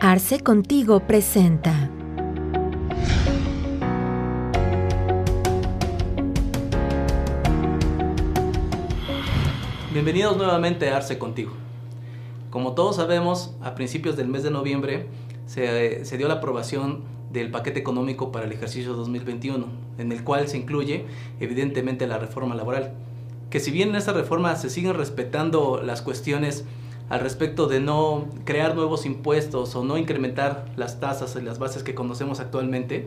Arce Contigo presenta. Bienvenidos nuevamente a Arce Contigo. Como todos sabemos, a principios del mes de noviembre se, dio la aprobación del paquete económico para el ejercicio 2021, en el cual se incluye evidentemente la reforma laboral. Que si bien en esa reforma se siguen respetando las cuestiones al respecto de no crear nuevos impuestos o no incrementar las tasas y las bases que conocemos actualmente,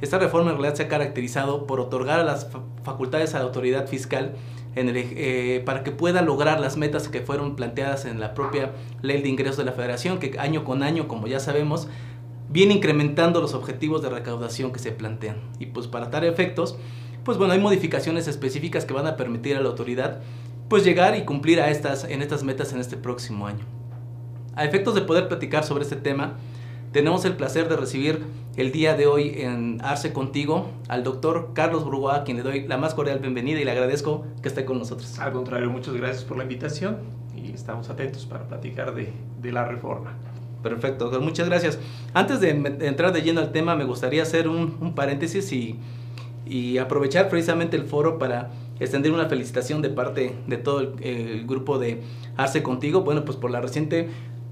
esta reforma en realidad se ha caracterizado por otorgar a las facultades a la autoridad fiscal eh, para que pueda lograr las metas que fueron planteadas en la propia ley de ingresos de la federación, que año con año, como ya sabemos, viene incrementando los objetivos de recaudación que se plantean. Y pues para tal efectos, pues bueno, hay modificaciones específicas que van a permitir a la autoridad pues llegar y cumplir a estas, en estas metas en este próximo año. A efectos de poder platicar sobre este tema, tenemos el placer de recibir el día de hoy en Arce Contigo al doctor Carlos Brugoa, a quien le doy la más cordial bienvenida y le agradezco que esté con nosotros. Al contrario, muchas gracias por la invitación y estamos atentos para platicar de, de la reforma. Perfecto, doctor, muchas gracias. Antes de entrar de lleno al tema, me gustaría hacer un, un paréntesis y, y aprovechar precisamente el foro para extender una felicitación de parte de todo el, el, grupo de Arce Contigo, bueno, pues por la reciente,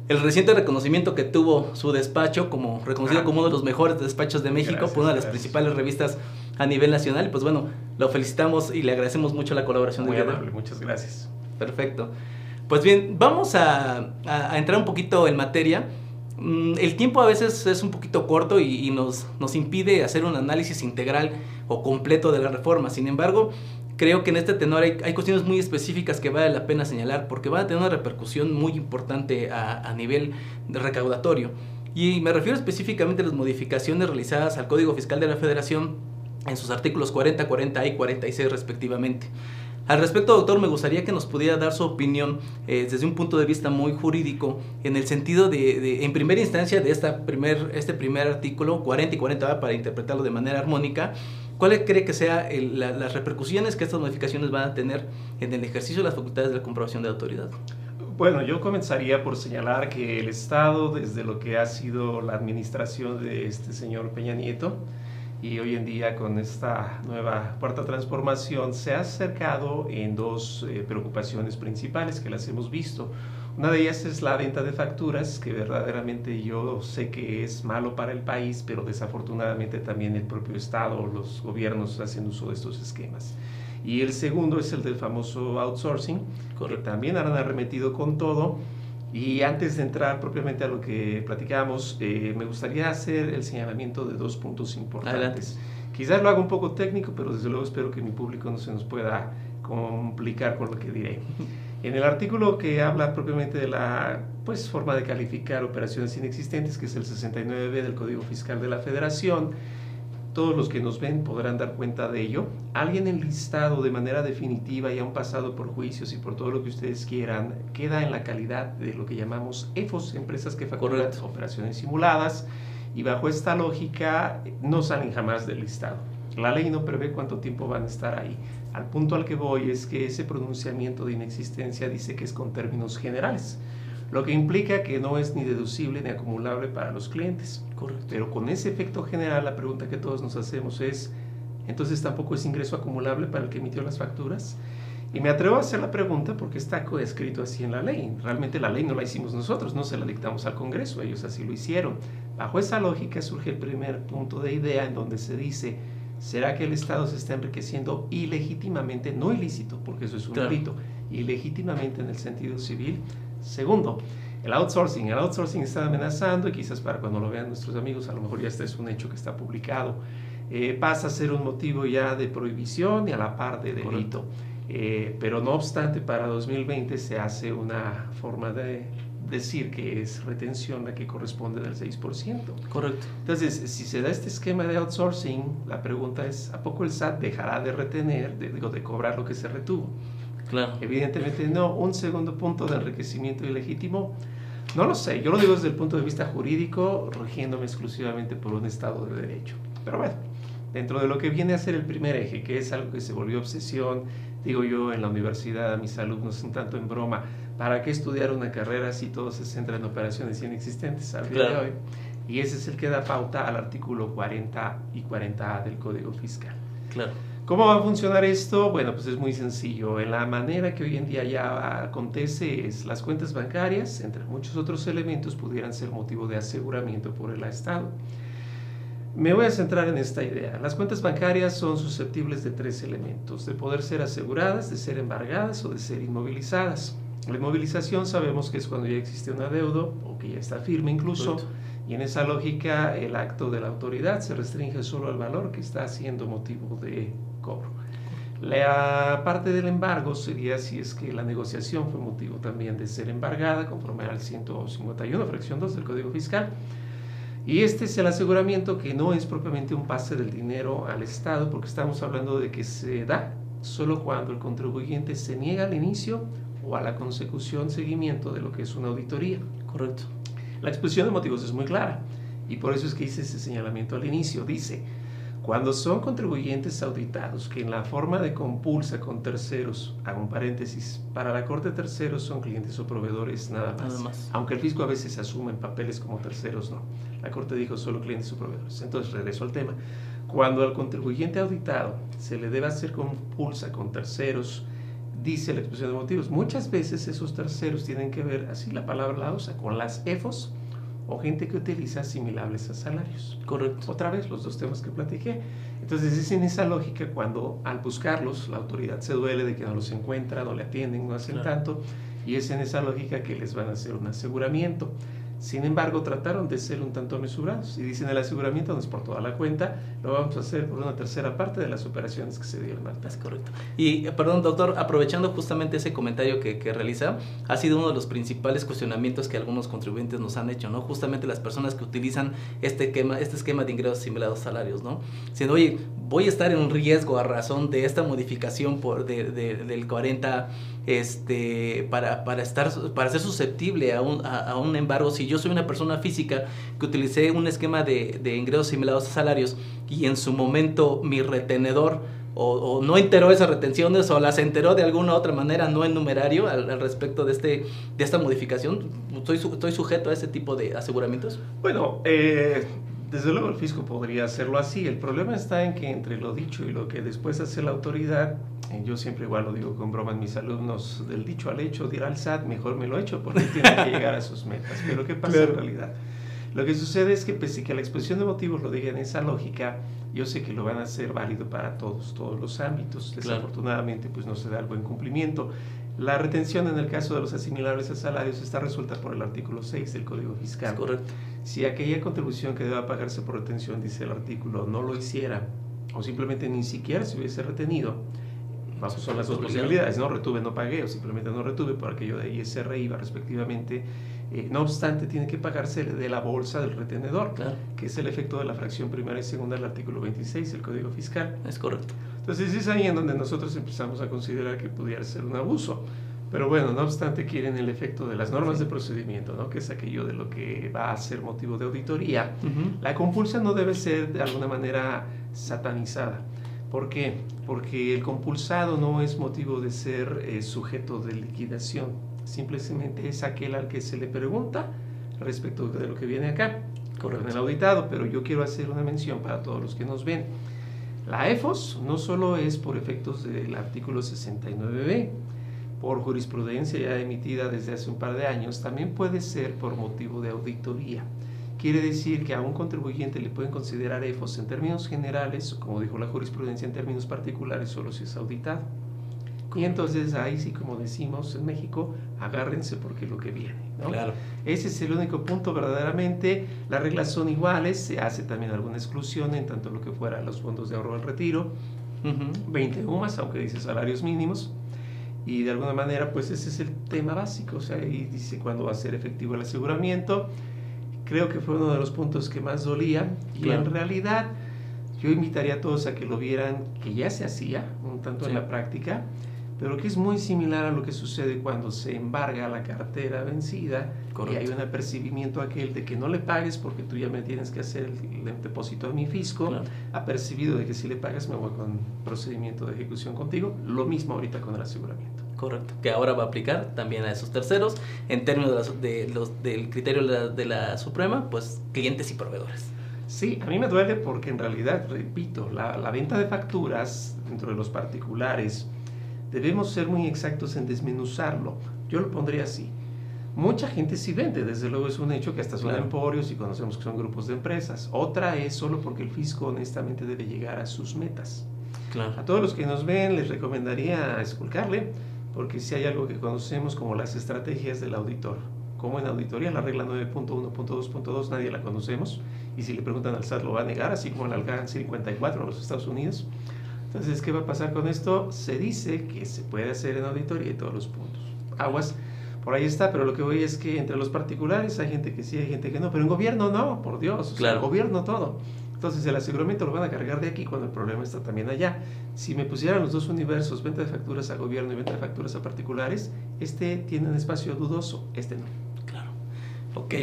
el reciente reconocimiento que tuvo su despacho como reconocido ah. como uno de los mejores despachos de México gracias, por una de las gracias. principales revistas a nivel nacional, pues bueno, lo felicitamos y le agradecemos mucho la colaboración Muy de amable, muchas gracias. Perfecto. Pues bien, vamos a, a, a entrar un poquito en materia. Mm, el tiempo a veces es un poquito corto y, y nos, nos impide hacer un análisis integral o completo de la reforma. Sin embargo, creo que en este tenor hay, hay, cuestiones muy específicas que vale la pena señalar porque van a tener una repercusión muy importante a, a nivel recaudatorio. Y me refiero específicamente a las modificaciones realizadas al Código Fiscal de la Federación en sus artículos 40, 40 y 46 respectivamente. Al respecto, doctor, me gustaría que nos pudiera dar su opinión eh, desde un punto de vista muy jurídico, en el sentido de, de en primera instancia, de esta primer, este primer artículo, 40 y 40, para interpretarlo de manera armónica, ¿cuáles cree que sean la, las repercusiones que estas modificaciones van a tener en el ejercicio de las facultades de la comprobación de autoridad? Bueno, yo comenzaría por señalar que el Estado, desde lo que ha sido la administración de este señor Peña Nieto, y hoy en día con esta nueva cuarta transformación se ha acercado en dos eh, preocupaciones principales que las hemos visto. Una de ellas es la venta de facturas, que verdaderamente yo sé que es malo para el país, pero desafortunadamente también el propio Estado, los gobiernos hacen uso de estos esquemas. Y el segundo es el del famoso outsourcing, Correcto. que también han arremetido con todo y antes de entrar propiamente a lo que platicamos, eh, me gustaría hacer el señalamiento de dos puntos importantes. Adelante. Quizás lo haga un poco técnico, pero desde luego espero que mi público no se nos pueda complicar con lo que diré. En el artículo que habla propiamente de la pues, forma de calificar operaciones inexistentes, que es el 69b del Código Fiscal de la Federación, todos los que nos ven podrán dar cuenta de ello. Alguien enlistado de manera definitiva y aún pasado por juicios y por todo lo que ustedes quieran, queda en la calidad de lo que llamamos EFOS, empresas que facturan operaciones simuladas, y bajo esta lógica no salen jamás del listado. La ley no prevé cuánto tiempo van a estar ahí. Al punto al que voy es que ese pronunciamiento de inexistencia dice que es con términos generales lo que implica que no es ni deducible ni acumulable para los clientes. Correcto. Pero con ese efecto general, la pregunta que todos nos hacemos es, entonces tampoco es ingreso acumulable para el que emitió las facturas. Y me atrevo a hacer la pregunta porque está coescrito así en la ley. Realmente la ley no la hicimos nosotros, no se la dictamos al Congreso, ellos así lo hicieron. Bajo esa lógica surge el primer punto de idea en donde se dice, ¿será que el Estado se está enriqueciendo ilegítimamente, no ilícito, porque eso es un delito, ilegítimamente en el sentido civil? Segundo, el outsourcing. El outsourcing está amenazando y quizás para cuando lo vean nuestros amigos, a lo mejor ya este es un hecho que está publicado. Eh, pasa a ser un motivo ya de prohibición y a la par de delito. Eh, pero no obstante, para 2020 se hace una forma de decir que es retención la que corresponde del 6%. Correcto. Entonces, si se da este esquema de outsourcing, la pregunta es, ¿a poco el SAT dejará de retener, de, digo, de cobrar lo que se retuvo? Claro. Evidentemente no. Un segundo punto de enriquecimiento ilegítimo, no lo sé. Yo lo digo desde el punto de vista jurídico, regiéndome exclusivamente por un Estado de Derecho. Pero bueno, dentro de lo que viene a ser el primer eje, que es algo que se volvió obsesión, digo yo en la universidad a mis alumnos un tanto en broma, ¿Para qué estudiar una carrera si todo se centra en operaciones inexistentes al día de hoy? Y ese es el que da pauta al artículo 40 y 40A del Código Fiscal. Claro. ¿Cómo va a funcionar esto? Bueno, pues es muy sencillo. En la manera que hoy en día ya acontece es las cuentas bancarias, entre muchos otros elementos, pudieran ser motivo de aseguramiento por el Estado. Me voy a centrar en esta idea. Las cuentas bancarias son susceptibles de tres elementos, de poder ser aseguradas, de ser embargadas o de ser inmovilizadas. La inmovilización sabemos que es cuando ya existe un adeudo o que ya está firme incluso. Y en esa lógica el acto de la autoridad se restringe solo al valor que está siendo motivo de cobro. La parte del embargo sería si es que la negociación fue motivo también de ser embargada, conforme al 151, fracción 2 del Código Fiscal. Y este es el aseguramiento que no es propiamente un pase del dinero al Estado, porque estamos hablando de que se da solo cuando el contribuyente se niega al inicio o a la consecución, seguimiento de lo que es una auditoría. Correcto. La exposición de motivos es muy clara y por eso es que hice ese señalamiento al inicio. Dice, cuando son contribuyentes auditados que en la forma de compulsa con terceros, hago un paréntesis, para la Corte terceros son clientes o proveedores nada más. Aunque el fisco a veces asume en papeles como terceros, no. La Corte dijo solo clientes o proveedores. Entonces regreso al tema. Cuando al contribuyente auditado se le debe hacer compulsa con terceros, dice la exposición de motivos, muchas veces esos terceros tienen que ver, así la palabra la usa, con las EFOS o gente que utiliza asimilables a salarios. Correcto. Otra vez, los dos temas que platiqué. Entonces es en esa lógica cuando al buscarlos la autoridad se duele de que no los encuentra, no le atienden, no hacen tanto, y es en esa lógica que les van a hacer un aseguramiento. Sin embargo, trataron de ser un tanto mesurados y dicen el aseguramiento no es por toda la cuenta, lo vamos a hacer por una tercera parte de las operaciones que se dieron al Es correcto. Y, perdón, doctor, aprovechando justamente ese comentario que, que, realiza, ha sido uno de los principales cuestionamientos que algunos contribuyentes nos han hecho, ¿no? Justamente las personas que utilizan este esquema, este esquema de ingresos similares a salarios, ¿no? Diciendo, oye, voy a estar en un riesgo a razón de esta modificación por de, del 40 este, para, para, estar, para ser susceptible a un, a, un, embargo, si yo soy una persona física que utilicé un esquema de, de ingresos similares a salarios y en su momento mi retenedor o, no enteró esas retenciones o las enteró de alguna otra manera no en numerario al, respecto de, este, de esta modificación, ¿estoy, ¿estoy sujeto a ese tipo de aseguramientos? Bueno, eh, desde luego el fisco podría hacerlo así. El problema está en que entre lo dicho y lo que después hace la autoridad, eh, yo siempre igual lo digo con broma a mis alumnos, del dicho al hecho, dirá el SAT, mejor me lo hecho porque tiene que llegar a sus metas. Pero ¿qué pasa en realidad? Lo que sucede es que pese que la exposición de motivos lo diga en esa lógica, yo sé que lo van a hacer válido para todos, todos los ámbitos. Desafortunadamente, pues no se da el buen cumplimiento. La retención en el caso de los asimilables a salarios está resuelta por el artículo 6 del Código Fiscal. correcto. Si aquella contribución que deba pagarse por retención, dice el artículo, no lo hiciera o simplemente ni siquiera se hubiese retenido, vamos, son las dos posibilidades, ¿no? Retuve, no pagué o simplemente no retuve por aquello de ISR IVA respectivamente. Eh, no obstante, tiene que pagarse de la bolsa del retenedor, que es el efecto de la fracción primera y segunda del artículo 26 del Código Fiscal. Es correcto. Entonces es ahí en donde nosotros empezamos a considerar que pudiera ser un abuso. Pero bueno, no obstante, quieren el efecto de las normas de procedimiento, ¿no? que es aquello de lo que va a ser motivo de auditoría. La compulsa no debe ser de alguna manera satanizada. ¿Por qué? Porque el compulsado no es motivo de ser eh, sujeto de liquidación. Simplemente es aquel al que se le pregunta respecto de lo que viene acá, con el auditado. Pero yo quiero hacer una mención para todos los que nos ven la EFOS no solo es por efectos del artículo 69b, por jurisprudencia ya emitida desde hace un par de años, también puede ser por motivo de auditoría. Quiere decir que a un contribuyente le pueden considerar EFOS en términos generales, como dijo la jurisprudencia en términos particulares, solo si es auditado. Y entonces ahí sí, como decimos en México, agárrense porque lo que viene. Claro. Ese es el único punto verdaderamente. Las reglas son iguales, se hace también alguna exclusión en tanto lo que fuera los fondos de ahorro al retiro, 20 UMAS, aunque dice salarios mínimos. Y de alguna manera, pues ese es el tema básico. O sea, ahí dice cuándo va a ser efectivo el aseguramiento. Creo que fue uno de los puntos que más dolía. Y en realidad, yo invitaría a todos a que lo vieran, que ya se hacía, un tanto en la práctica pero que es muy similar a lo que sucede cuando se embarga la cartera vencida y hay un apercibimiento aquel de que no le pagues porque tú ya me tienes que hacer el, depósito de mi fisco, apercibido de que si le pagas me voy con procedimiento de ejecución contigo, lo mismo ahorita con el aseguramiento. Correcto, que ahora va a aplicar también a esos terceros. En términos de, los, del criterio de la, de la, Suprema, pues clientes y proveedores. Sí, a mí me duele porque en realidad, repito, la, la venta de facturas dentro de los particulares, debemos ser muy exactos en desmenuzarlo. Yo lo pondría así. Mucha gente sí vende, desde luego es un hecho que hasta son emporios y conocemos que son grupos de empresas. Otra es solo porque el fisco honestamente debe llegar a sus metas. Claro. A todos los que nos ven les recomendaría esculcarle, porque si hay algo que conocemos como las estrategias del auditor. Como en auditoría, la regla 9.1.2.2 nadie la conocemos, y si le preguntan al SAT lo va a negar, así como en el GAN 54 en los Estados Unidos. Entonces, ¿qué va a pasar con esto? Se dice que se puede hacer en auditoría y todos los puntos. Aguas por ahí está, pero lo que voy es que entre los particulares hay gente que sí, hay gente que no, pero en gobierno no, por Dios, claro. gobierno todo. Entonces el aseguramiento lo van a cargar de aquí cuando el problema está también allá. Si me pusieran los dos universos, venta de facturas a gobierno y venta de facturas a particulares, este tiene un espacio dudoso, este no. Ok,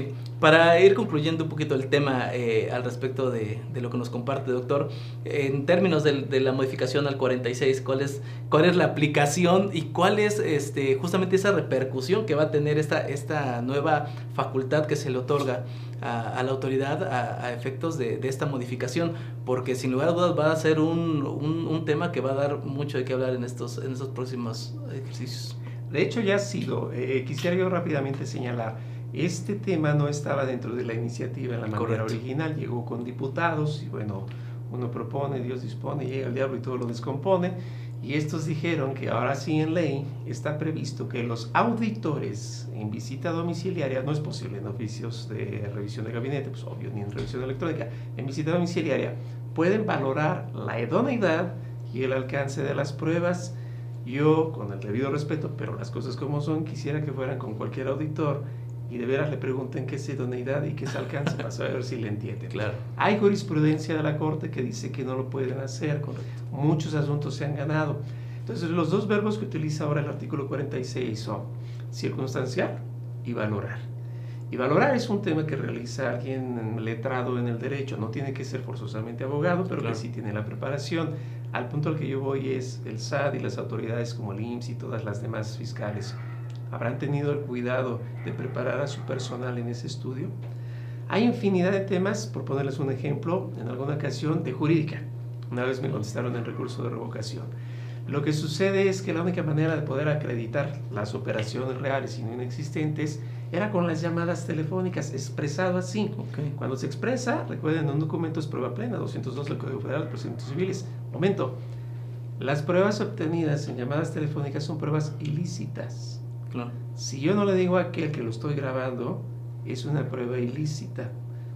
para ir concluyendo un poquito el tema eh, al respecto de, de, lo que nos comparte, doctor, en términos de, de, la modificación al 46, ¿cuál es, cuál es la aplicación y cuál es este, justamente esa repercusión que va a tener esta, esta nueva facultad que se le otorga a, a la autoridad a, a efectos de, de, esta modificación? Porque sin lugar a dudas va a ser un, un, un, tema que va a dar mucho de qué hablar en estos, en estos próximos ejercicios. De hecho, ya ha sido. Eh, quisiera yo rápidamente señalar este tema no estaba dentro de la iniciativa en la manera original, llegó con diputados y bueno, uno propone, Dios dispone, llega el diablo y todo lo descompone. Y estos dijeron que ahora sí en ley está previsto que los auditores en visita domiciliaria, no es posible en oficios de revisión de gabinete, pues obvio, ni en revisión electrónica, en visita domiciliaria, pueden valorar la idoneidad y el alcance de las pruebas. Yo, con el debido respeto, pero las cosas como son, quisiera que fueran con cualquier auditor y de veras le pregunten qué es idoneidad y qué es alcance para saber si le entiende. Claro. Hay jurisprudencia de la Corte que dice que no lo pueden hacer. Correcto. Muchos asuntos se han ganado. Entonces, los dos verbos que utiliza ahora el artículo 46 son circunstancial y valorar. Y valorar es un tema que realiza alguien letrado en el derecho. No tiene que ser forzosamente abogado, pero que sí tiene la preparación. Al punto al que yo voy es el SAD y las autoridades como el IMSS y todas las demás fiscales ¿Habrán tenido el cuidado de preparar a su personal en ese estudio? Hay infinidad de temas, por ponerles un ejemplo, en alguna ocasión de jurídica. Una vez me contestaron el recurso de revocación. Lo que sucede es que la única manera de poder acreditar las operaciones reales y no inexistentes era con las llamadas telefónicas, expresado así. Cuando se expresa, recuerden, un documento es prueba plena, 202 del Código Federal de Procedimientos Civiles. Momento, las pruebas obtenidas en llamadas telefónicas son pruebas ilícitas. Si yo no le digo a aquel que lo estoy grabando, es una prueba ilícita.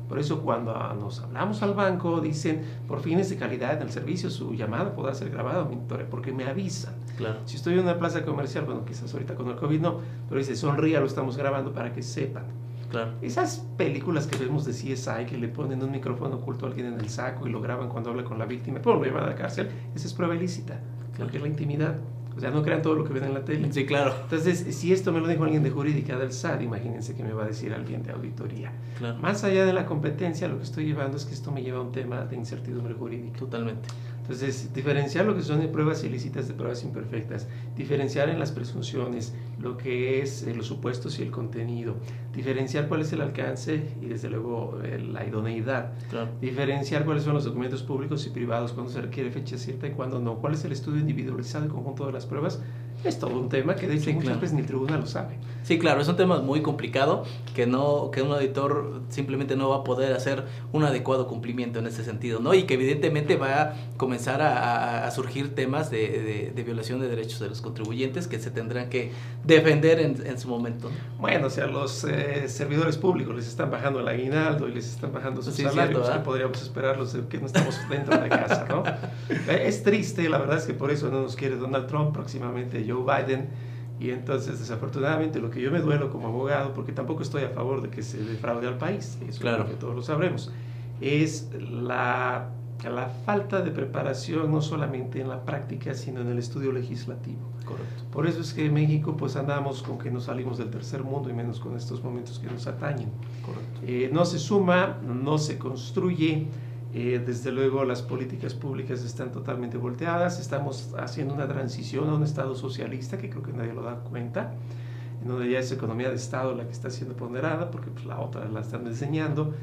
Por eso cuando nos hablamos al banco dicen, por fines de calidad en el servicio, su llamada podrá ser grabada, porque me avisan. Claro. Si estoy en una plaza comercial, bueno, quizás ahorita con el COVID no, pero dice, sonría, lo estamos grabando para que sepan. Claro. Esas películas que vemos de CSI que le ponen un micrófono oculto a alguien en el saco y lo graban cuando habla con la víctima, pues lo llevan a la cárcel, esa es prueba ilícita, claro. que es la intimidad. O sea, no crean todo lo que ven en la tele. Sí, claro. Entonces, si esto me lo dijo alguien de jurídica del SAT, imagínense que me va a decir alguien de auditoría. Claro. Más allá de la competencia, lo que estoy llevando es que esto me lleva a un tema de incertidumbre jurídica. Totalmente. Entonces, diferenciar lo que son pruebas ilícitas de pruebas imperfectas, diferenciar en las presunciones lo que es eh, los supuestos y el contenido, diferenciar cuál es el alcance y desde luego eh, la idoneidad, claro. diferenciar cuáles son los documentos públicos y privados, cuándo se requiere fecha cierta y cuándo no, cuál es el estudio individualizado del conjunto de las pruebas, es todo un tema que de hecho sí, muchas claro. veces ni el tribunal lo sabe. Sí, claro, es un tema muy complicado que no que un auditor simplemente no va a poder hacer un adecuado cumplimiento en ese sentido, ¿no? Y que evidentemente va a comenzar a, a surgir temas de, de, de, violación de derechos de los contribuyentes que se tendrán que defender en, en su momento. Bueno, o sea, los eh, servidores públicos les están bajando el aguinaldo y les están bajando sus sí, salarios, cierto, que podríamos esperarlos que no estamos dentro de casa, ¿no? es triste, la verdad es que por eso no nos quiere Donald Trump próximamente, Joe Biden y entonces, desafortunadamente, lo que yo me duelo como abogado, porque tampoco estoy a favor de que se defraude al país, eso claro. es lo que todos lo sabremos, es la, la falta de preparación no solamente en la práctica, sino en el estudio legislativo. Correcto. Por eso es que en México pues andamos con que no salimos del tercer mundo y menos con estos momentos que nos atañen. Correcto. Eh, no se suma, no se construye, Eh, desde luego las políticas públicas están totalmente volteadas, estamos haciendo una transición a un Estado socialista que creo que nadie lo da cuenta, en donde ya es economía de Estado la que está siendo ponderada, porque pues, la otra la están diseñando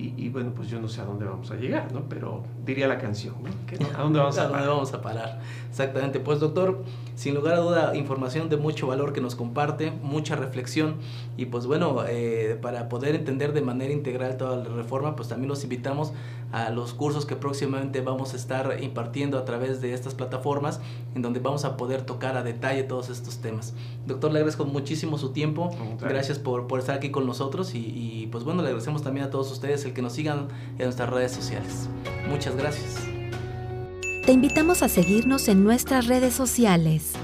y, bueno, pues yo no sé a dónde vamos a llegar, ¿no? Pero diría la canción, ¿no? ¿A dónde vamos a, parar? dónde vamos a parar? Exactamente. Pues doctor, sin lugar a duda, información de mucho valor que nos comparte, mucha reflexión y pues bueno, eh, para poder entender de manera integral toda la reforma, pues también los invitamos a los cursos que próximamente vamos a estar impartiendo a través de estas plataformas, en donde vamos a poder tocar a detalle todos estos temas. Doctor, le agradezco muchísimo su tiempo, gracias por, por, estar aquí con nosotros y, y pues bueno, le agradecemos también a todos ustedes el que nos sigan en nuestras redes sociales. Muchas gracias. Te invitamos a seguirnos en nuestras redes sociales.